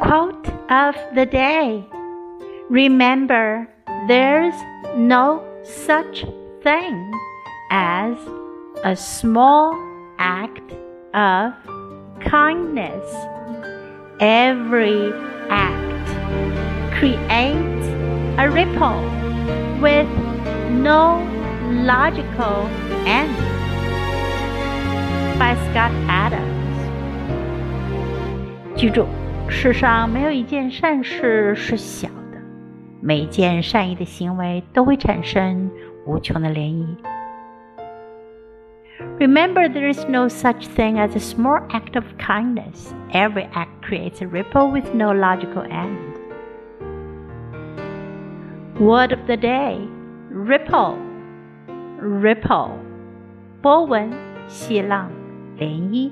Quote of the day Remember, there's no such thing as a small act of kindness. Every act creates a ripple with no logical end. By Scott Adams. 记住，世上没有一件善事是小的，每件善意的行为都会产生无穷的涟漪。Remember, there is no such thing as a small act of kindness. Every act creates a ripple with no logical end. Word of the day ripple, ripple. 波纹、细浪、涟漪。